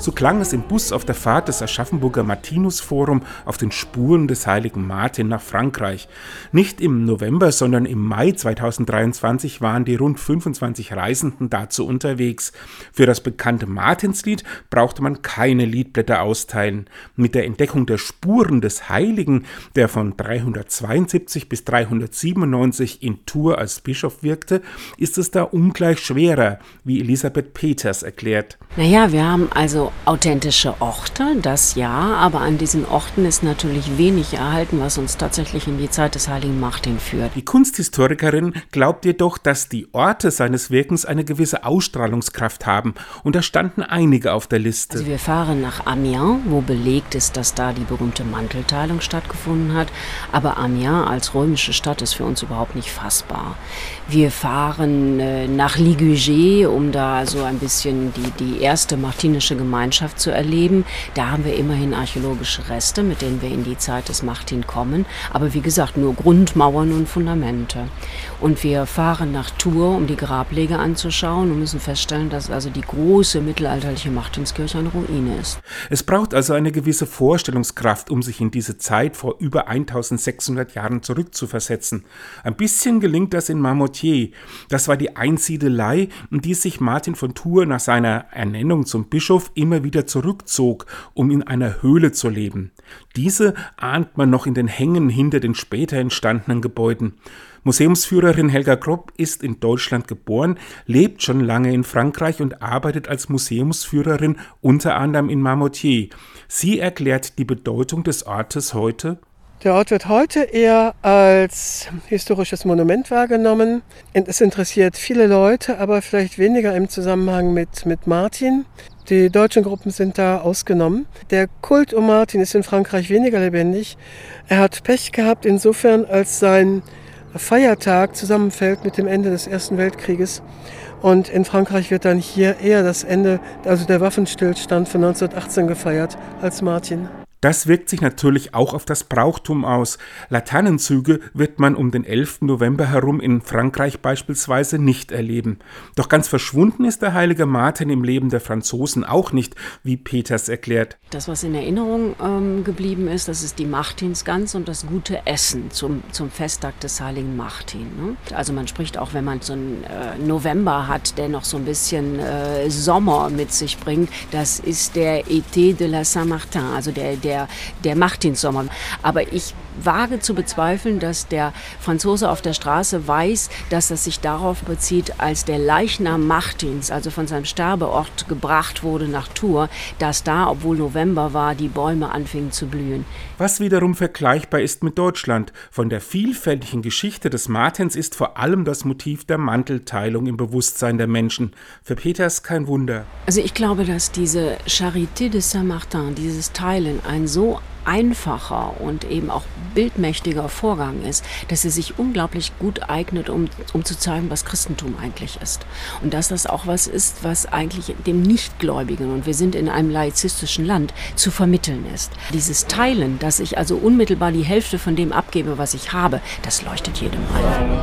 So klang es im Bus auf der Fahrt des Aschaffenburger Martinus Forum auf den Spuren des heiligen Martin nach Frankreich. Nicht im November, sondern im Mai 2023 waren die rund 25 Reisenden dazu unterwegs. Für das bekannte Martinslied brauchte man keine Liedblätter austeilen. Mit der Entdeckung der Spuren des Heiligen, der von 372 bis 397 in Tours als Bischof wirkte, ist es da ungleich schwerer, wie Elisabeth Peters erklärt. Naja, wir haben also authentische Orte, das ja, aber an diesen Orten ist natürlich wenig erhalten, was uns tatsächlich in die Zeit des heiligen Martin führt. Die Kunsthistorikerin glaubt jedoch, dass die Orte seines Wirkens eine gewisse Ausstrahlungskraft haben und da standen einige auf der Liste. Also wir fahren nach Amiens, wo belegt ist, dass da die berühmte Mantelteilung stattgefunden hat, aber Amiens als römische Stadt ist für uns überhaupt nicht fassbar. Wir fahren äh, nach Ligugé, um da so ein bisschen die, die erste martinische Gemeinschaft zu erleben. Da haben wir immerhin archäologische Reste, mit denen wir in die Zeit des Martin kommen. Aber wie gesagt, nur Grundmauern und Fundamente. Und wir fahren nach Tours, um die Grablege anzuschauen und müssen feststellen, dass also die große mittelalterliche Martinskirche eine Ruine ist. Es braucht also eine gewisse Vorstellungskraft, um sich in diese Zeit vor über 1600 Jahren zurückzuversetzen. Ein bisschen gelingt das in Marmoutier. Das war die Einsiedelei, in die sich Martin von Tours nach seiner Ernennung zum Bischof immer wieder zurückzog, um in einer Höhle zu leben. Diese ahnt man noch in den Hängen hinter den später entstandenen Gebäuden. Museumsführerin Helga Kropp ist in Deutschland geboren, lebt schon lange in Frankreich und arbeitet als Museumsführerin unter anderem in Marmoutier. Sie erklärt die Bedeutung des Ortes heute. Der Ort wird heute eher als historisches Monument wahrgenommen. Es interessiert viele Leute, aber vielleicht weniger im Zusammenhang mit, mit Martin. Die deutschen Gruppen sind da ausgenommen. Der Kult um Martin ist in Frankreich weniger lebendig. Er hat Pech gehabt insofern, als sein Feiertag zusammenfällt mit dem Ende des Ersten Weltkrieges. Und in Frankreich wird dann hier eher das Ende, also der Waffenstillstand von 1918 gefeiert als Martin. Das wirkt sich natürlich auch auf das Brauchtum aus. Laternenzüge wird man um den 11. November herum in Frankreich beispielsweise nicht erleben. Doch ganz verschwunden ist der heilige Martin im Leben der Franzosen auch nicht, wie Peters erklärt. Das, was in Erinnerung ähm, geblieben ist, das ist die Martinsgans und das gute Essen zum, zum Festtag des heiligen Martin. Ne? Also man spricht auch, wenn man so einen äh, November hat, der noch so ein bisschen äh, Sommer mit sich bringt, das ist der Été de la Saint-Martin, also der, der der, der Martinssommer. Aber ich wage zu bezweifeln, dass der Franzose auf der Straße weiß, dass es sich darauf bezieht, als der Leichnam Martins, also von seinem Sterbeort gebracht wurde nach Tours, dass da, obwohl November war, die Bäume anfingen zu blühen. Was wiederum vergleichbar ist mit Deutschland. Von der vielfältigen Geschichte des Martins ist vor allem das Motiv der Mantelteilung im Bewusstsein der Menschen. Für Peters kein Wunder. Also ich glaube, dass diese Charité de Saint-Martin, dieses Teilen, ein so einfacher und eben auch bildmächtiger Vorgang ist, dass er sich unglaublich gut eignet, um, um zu zeigen, was Christentum eigentlich ist. Und dass das auch was ist, was eigentlich dem Nichtgläubigen, und wir sind in einem laizistischen Land, zu vermitteln ist. Dieses Teilen, dass ich also unmittelbar die Hälfte von dem abgebe, was ich habe, das leuchtet jedem ein.